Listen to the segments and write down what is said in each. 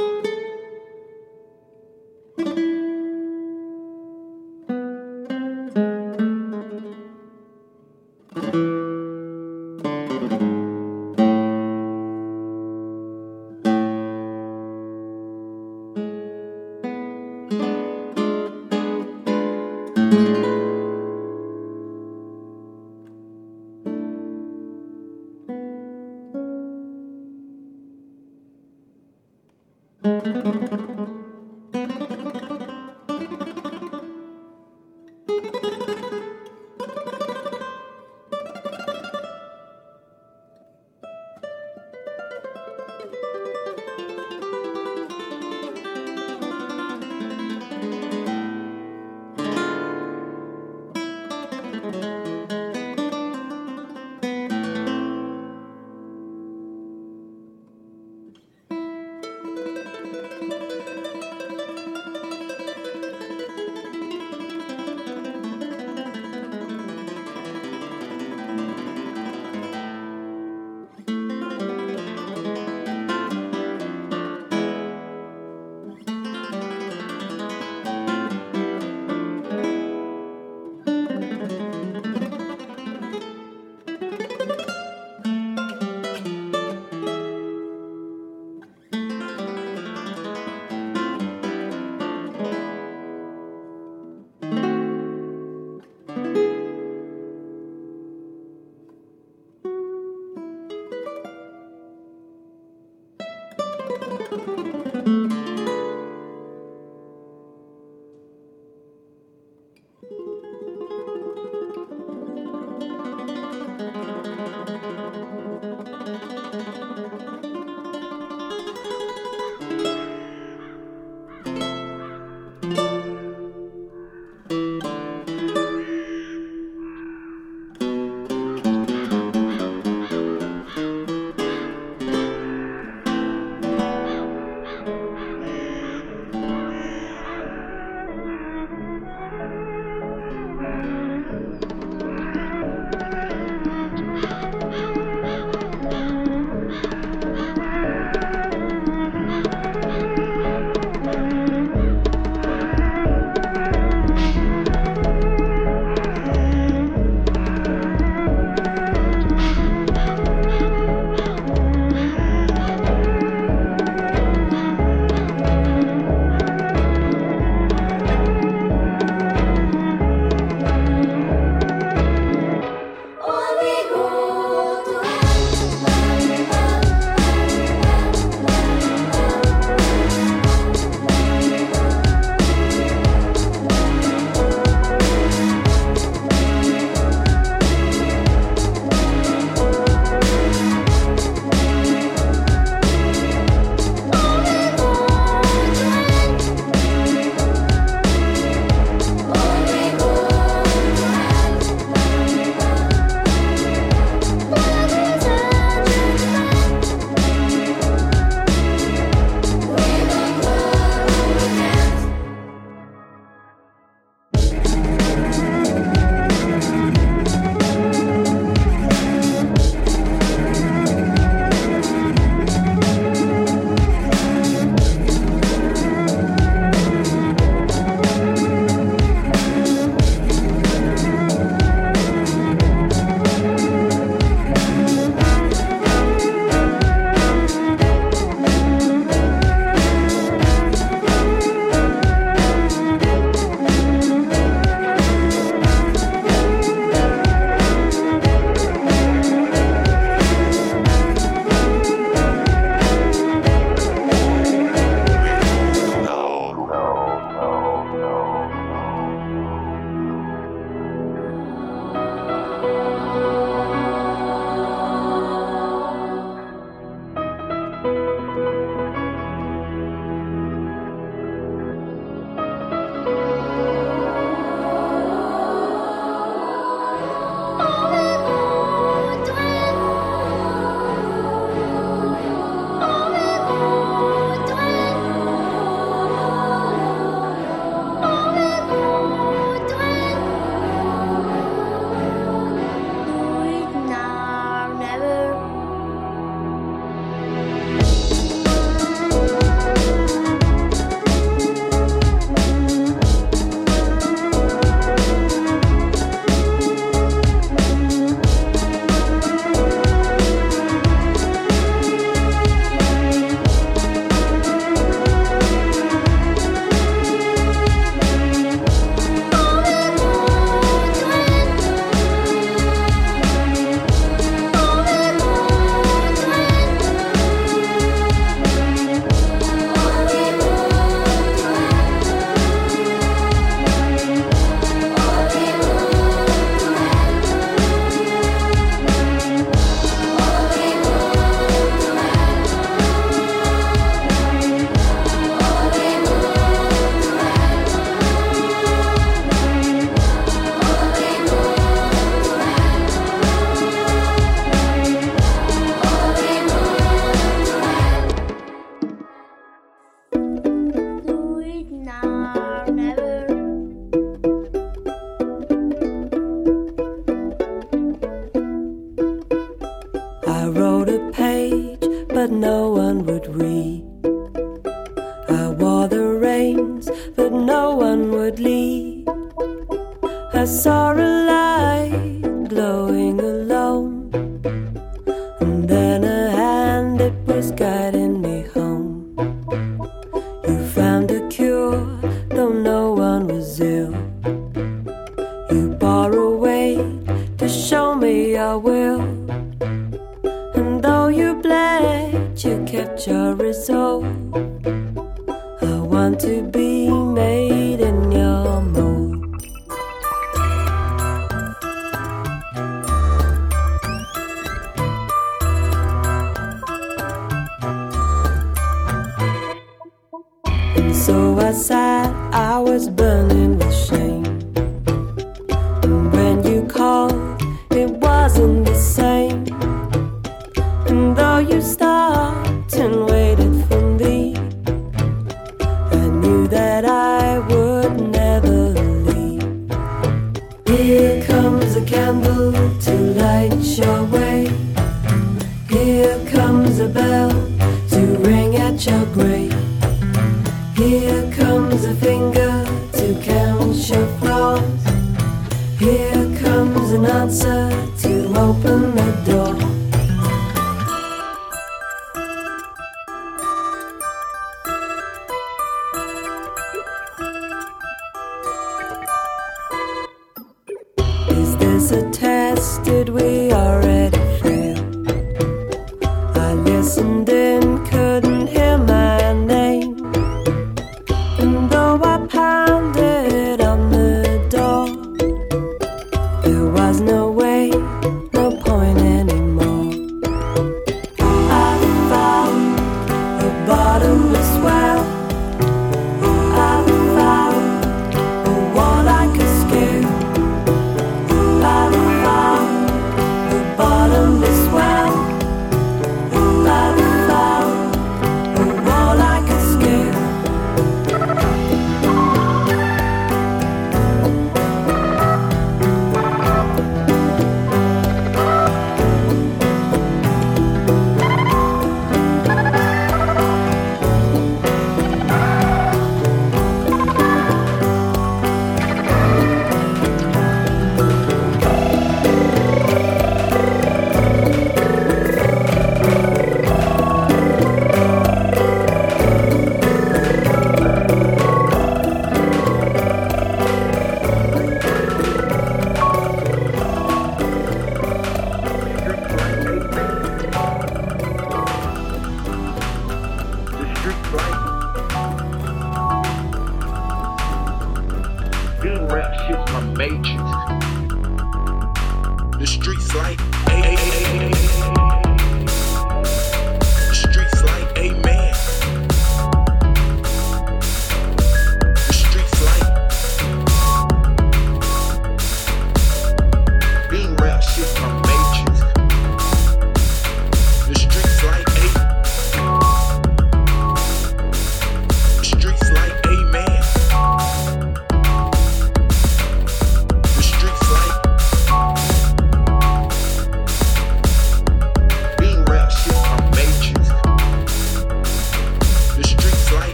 thank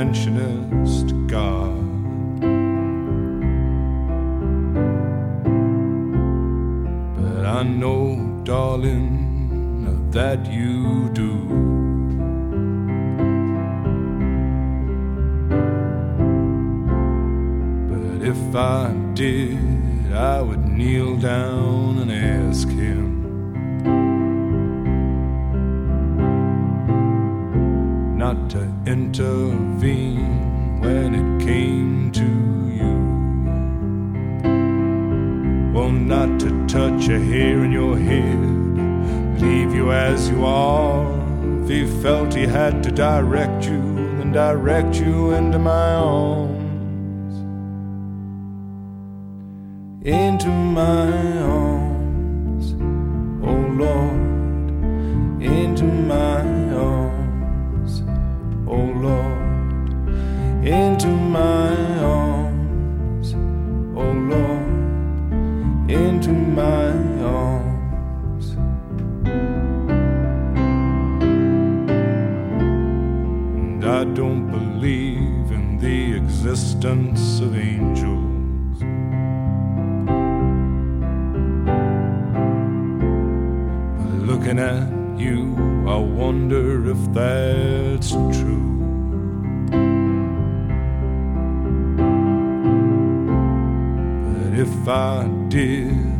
interventionist God. But I know, darling, that you Well, not to touch a hair in your head, leave you as you are. If he felt he had to direct you, then direct you into my arms. Into my arms, oh Lord, into my arms, oh Lord, into my my arms. And I don't believe in the existence of angels. But looking at you, I wonder if that's true. But if I did,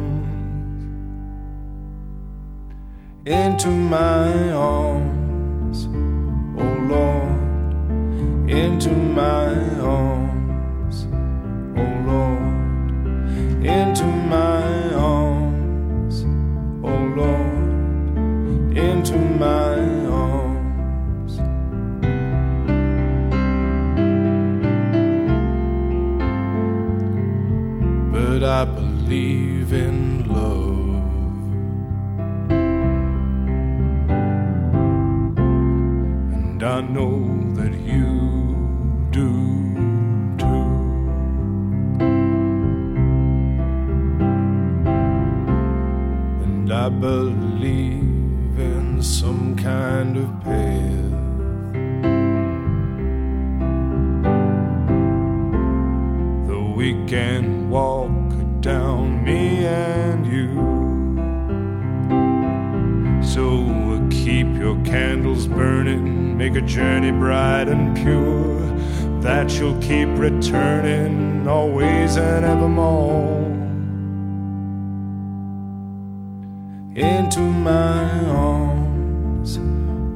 Into my arms, oh Lord, into my arms, oh Lord, into my arms, oh Lord, into my arms. But I believe in And I know that you do too. And I believe in some kind of path. Though we can walk down, me and you. So keep your candles burning, make a journey bright and pure, that you'll keep returning always and evermore. Into my arms,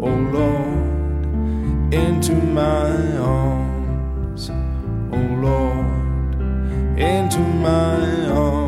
oh Lord, into my arms, oh Lord, into my arms,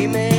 ¡Amen!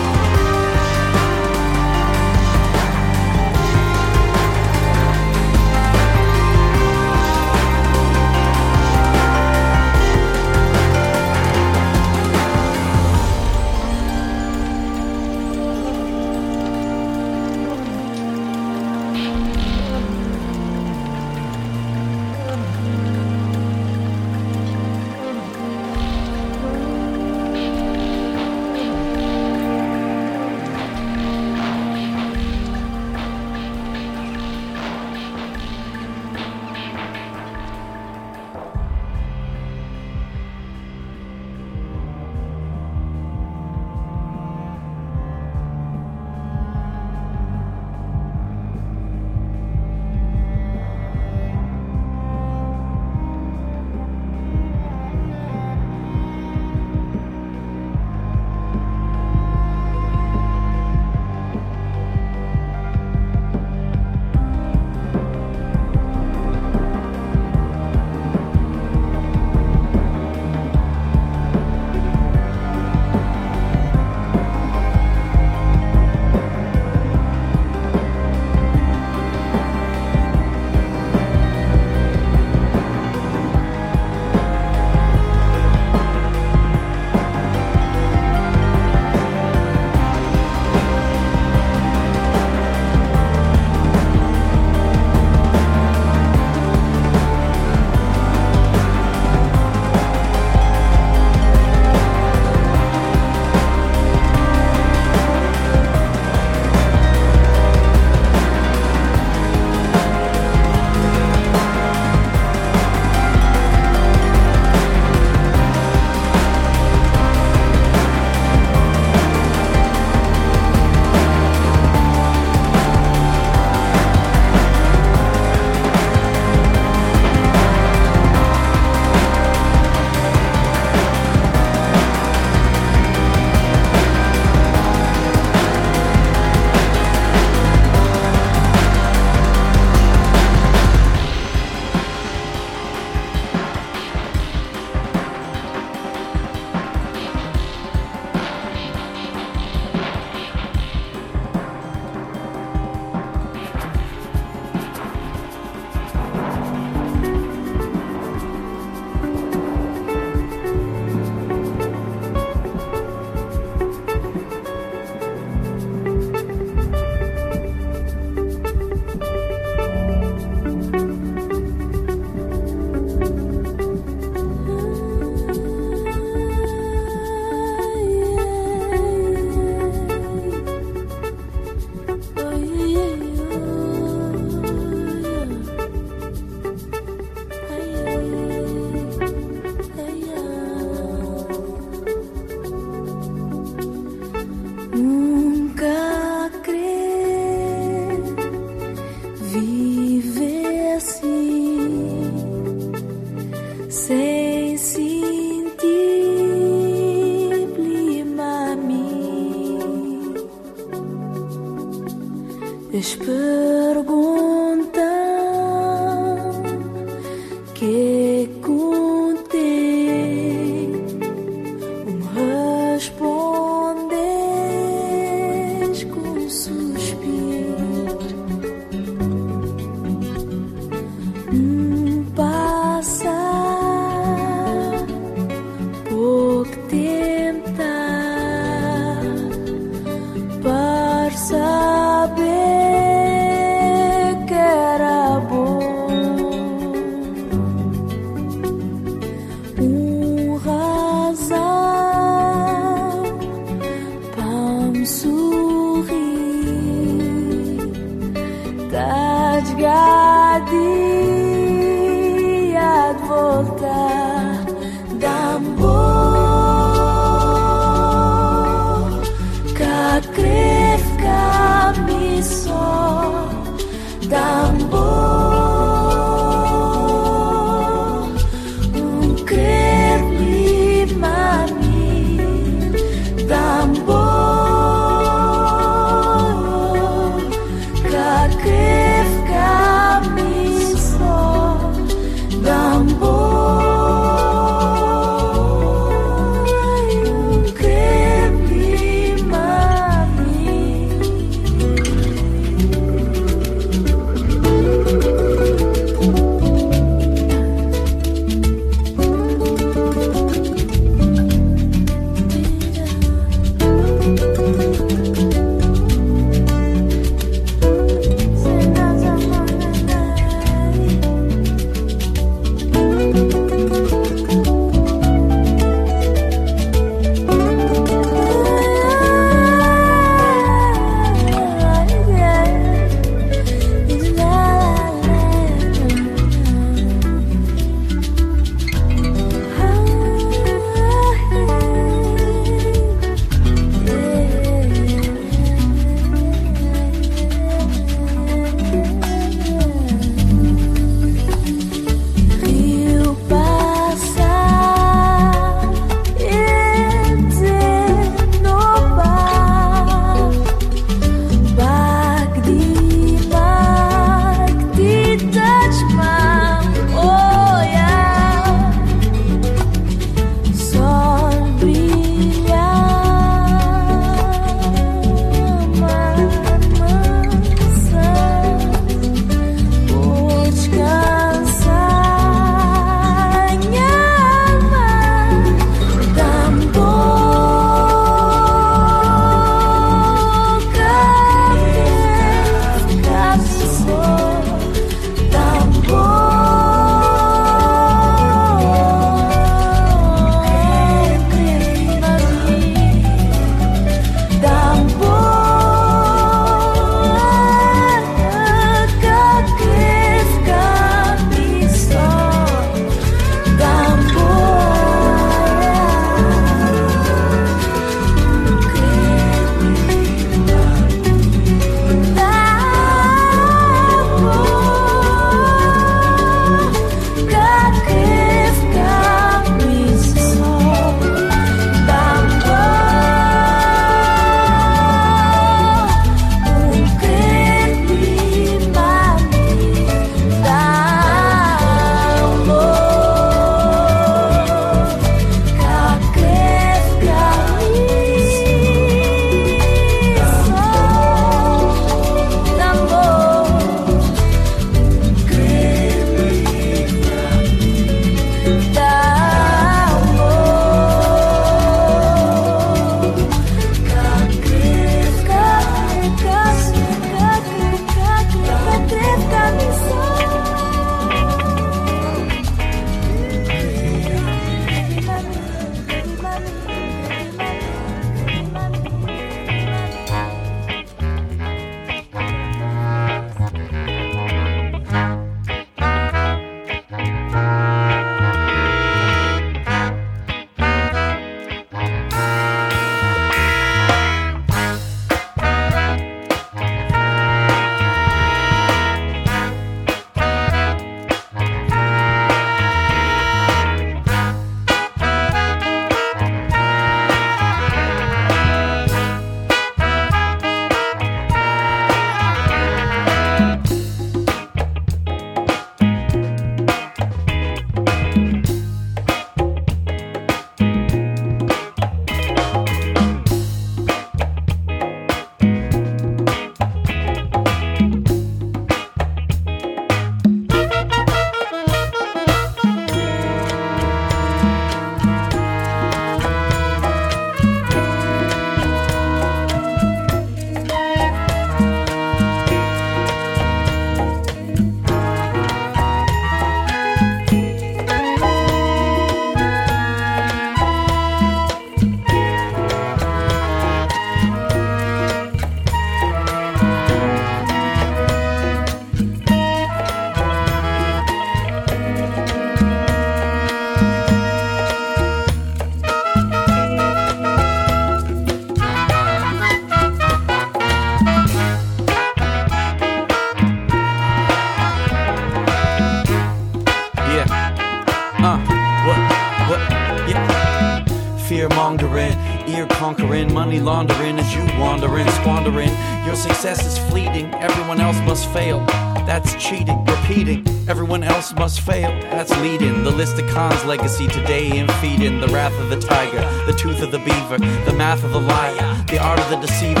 Success everyone else must fail. That's cheating, repeating. Everyone else must fail. That's leading. The list of cons legacy today and feeding. The wrath of the tiger, the tooth of the beaver, the math of the liar, the art of the deceiver.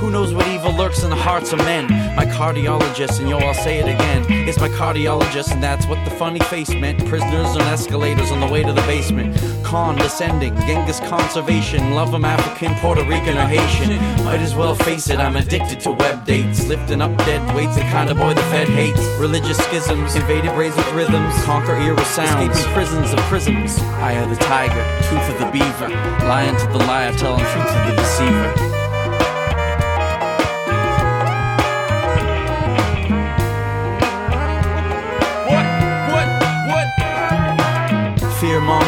Who knows what evil lurks in the hearts of men? My cardiologist, and yo, I'll say it again. It's my cardiologist, and that's what the funny face meant. Prisoners on escalators on the way to the basement. Condescending, Genghis conservation. Love them African, Puerto Rican, or Haitian. Might as well face it, I'm addicted to web dates. Lifting up dead weights, the kind of boy the Fed hates. Religious schisms, invaded brains with rhythms. Conquer ear with sounds. Escaping prisons of prisms. Eye of the tiger, tooth of the beaver. Lying to the liar, telling truth to the deceiver.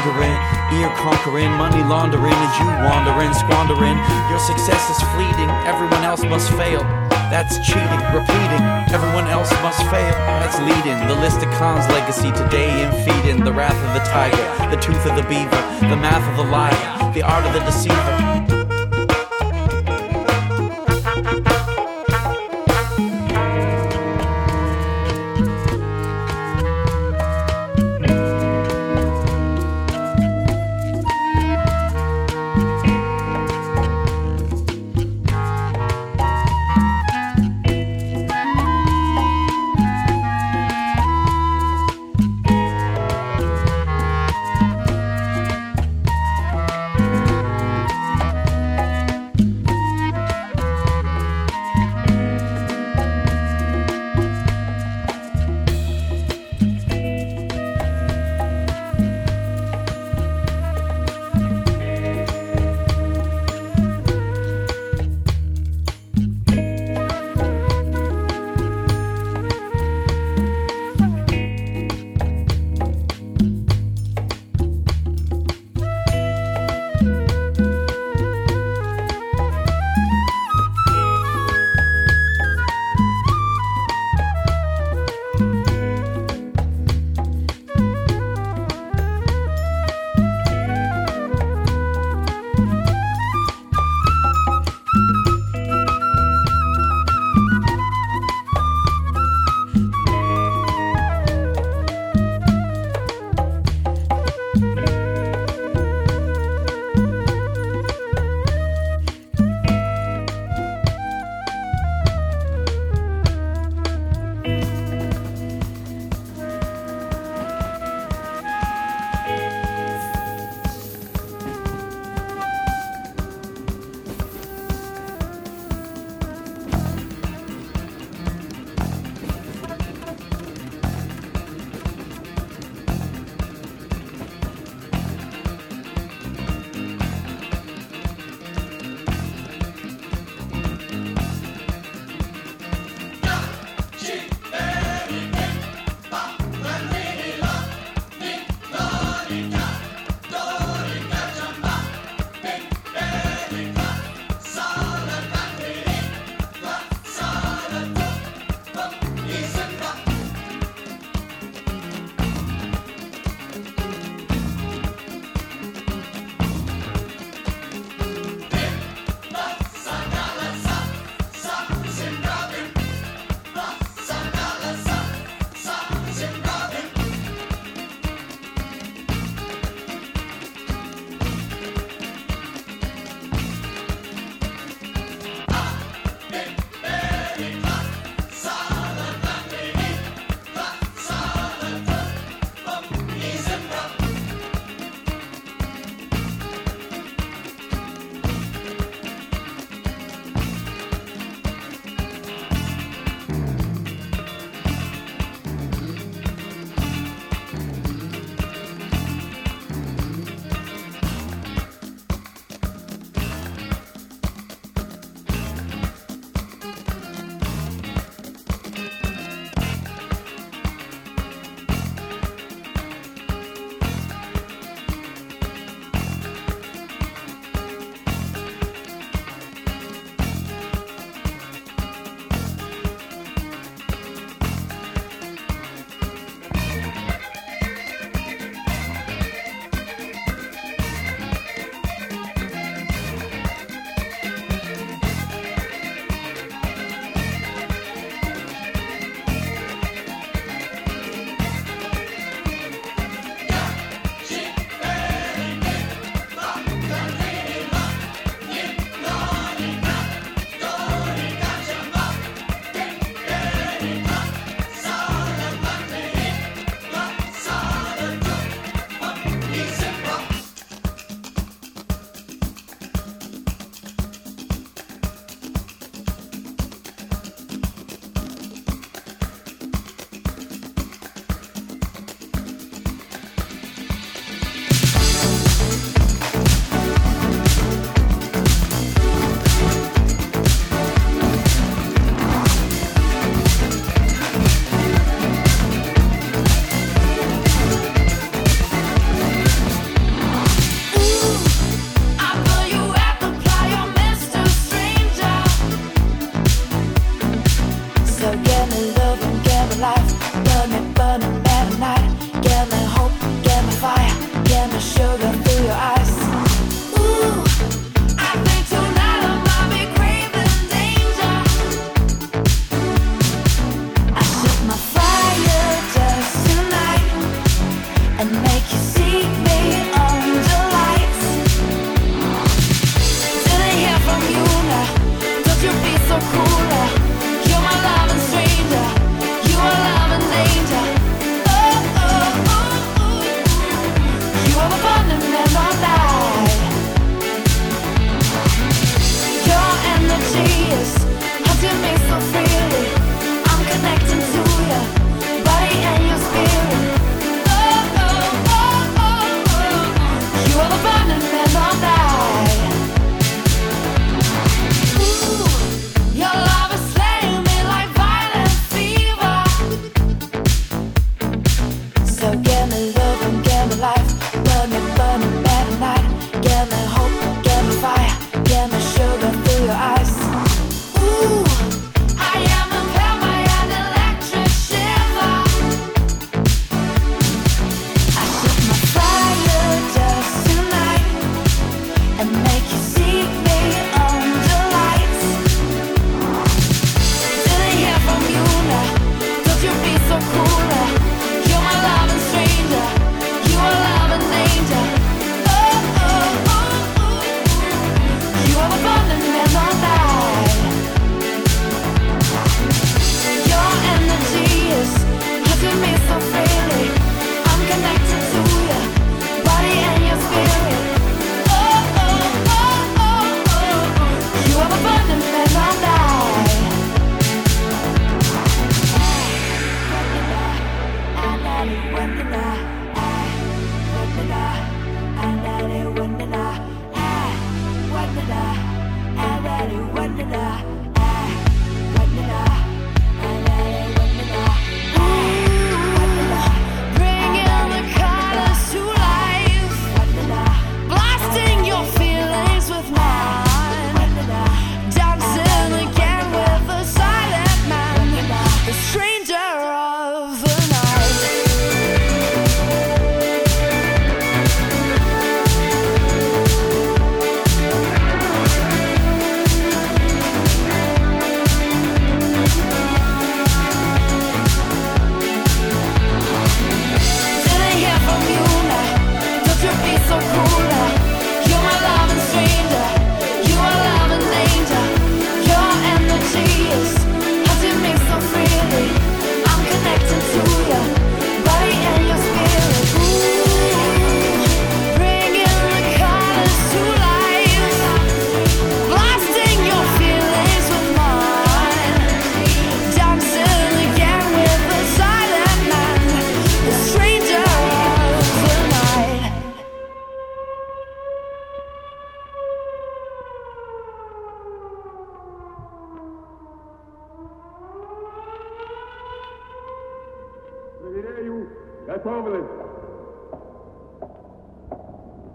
Mongering, ear conquering, money laundering as you wandering, squandering. Your success is fleeting, everyone else must fail. That's cheating, repeating, everyone else must fail. That's leading the list of cons legacy today and feeding the wrath of the tiger, the tooth of the beaver, the math of the liar, the art of the deceiver.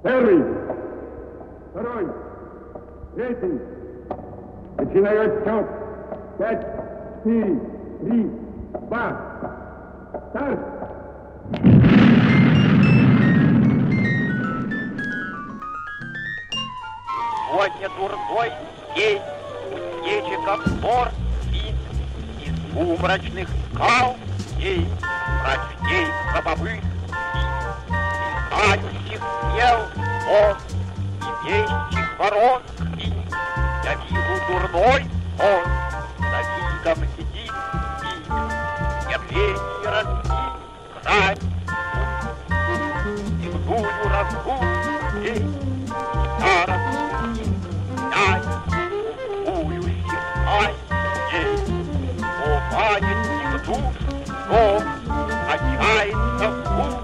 Первый, второй, третий. Начинаю счет. Пять, четыре, три, два. Старт! Сегодня другой день Кузнечиков бор спит Из сумрачных скал День мрачней гробовых Мальчик он и вещи воронки, Я вижу дурной он за видом сидит и Явление разбит край. Дурную разбудит, а разбудит, дай, Умую сихай, ей, о, память душ, но отчаяться в путь,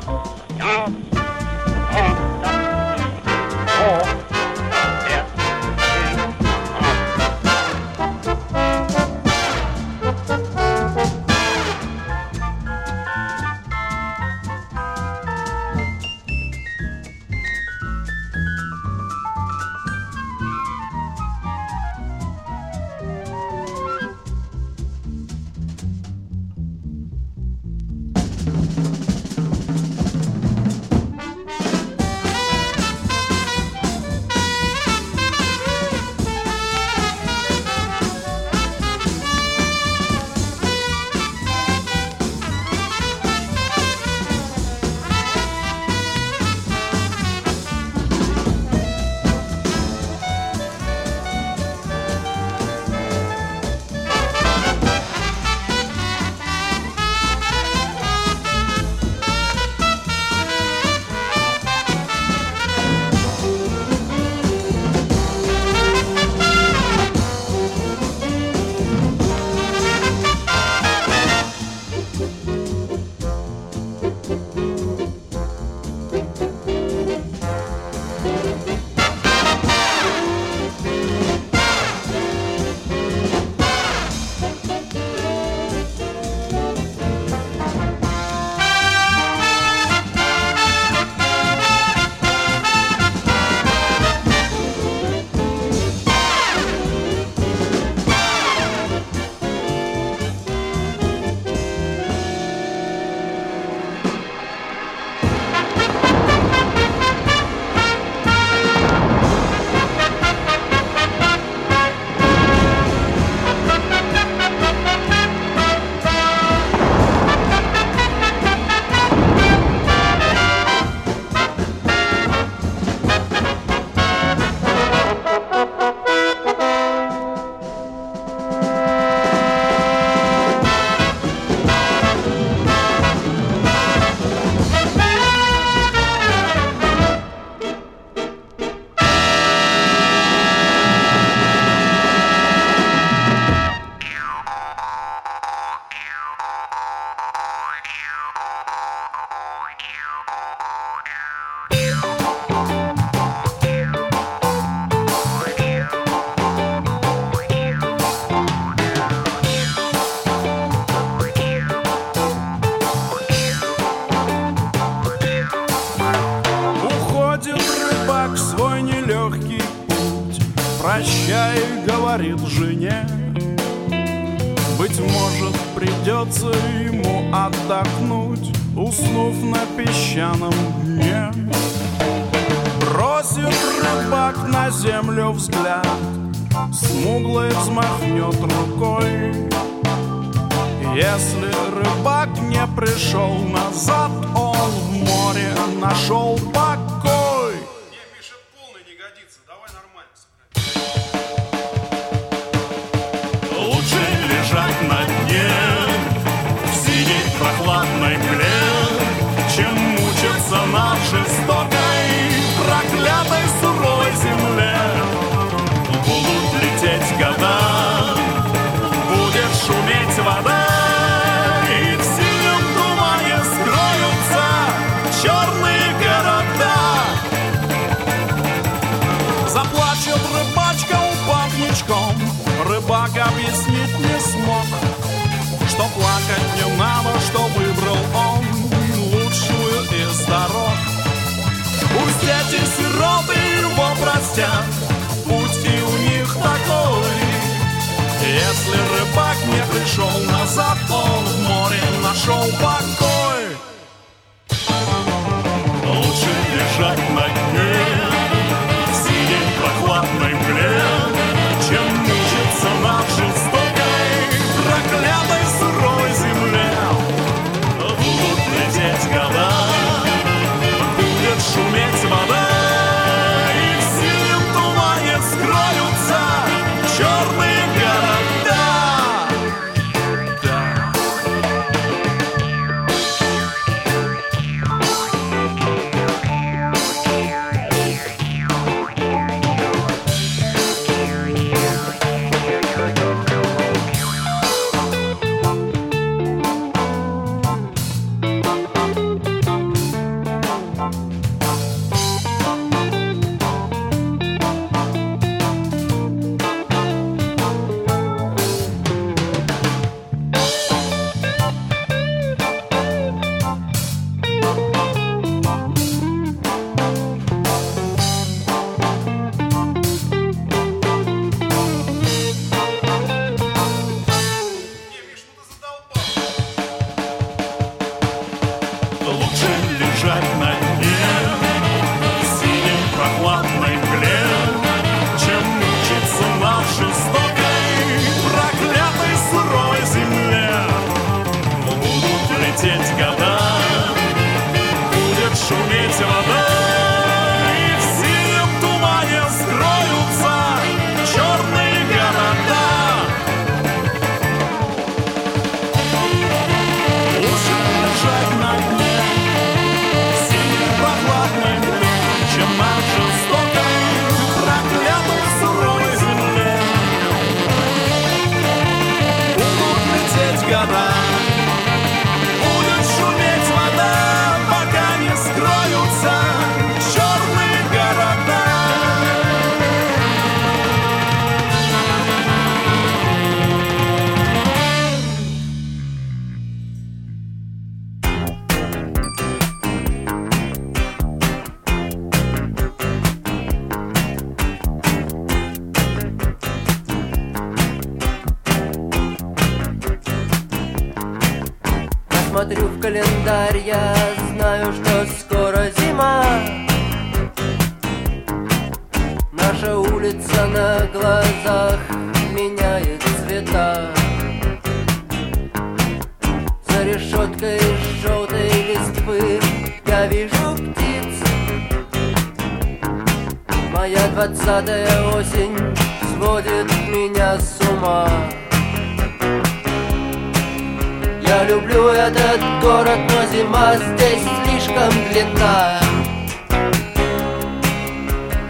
такая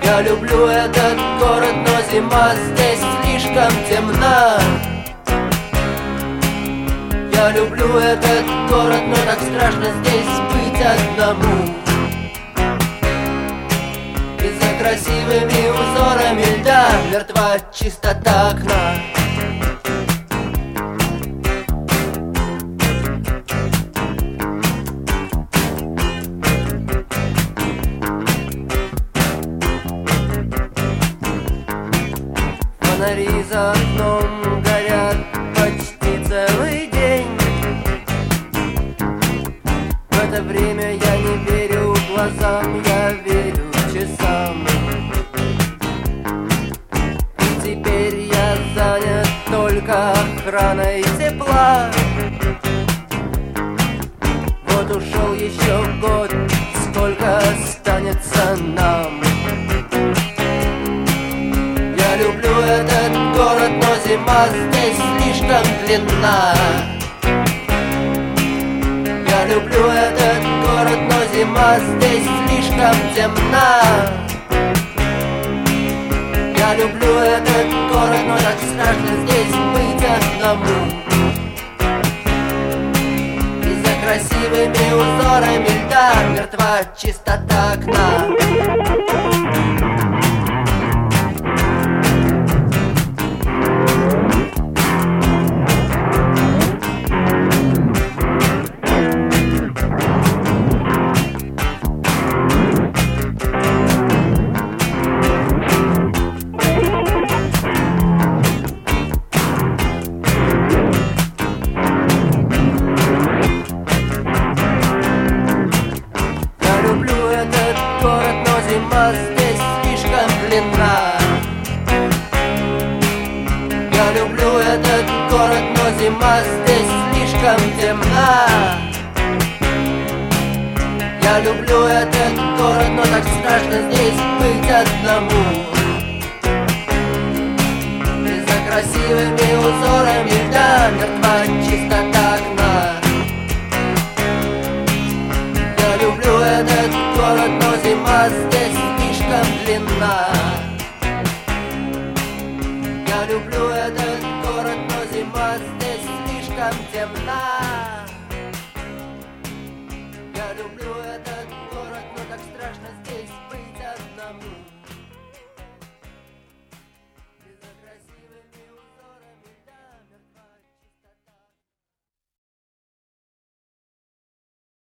Я люблю этот город, но зима здесь слишком темна. Я люблю этот город, но так страшно здесь быть одному. И за красивыми узорами льда мертва чистота окна. life.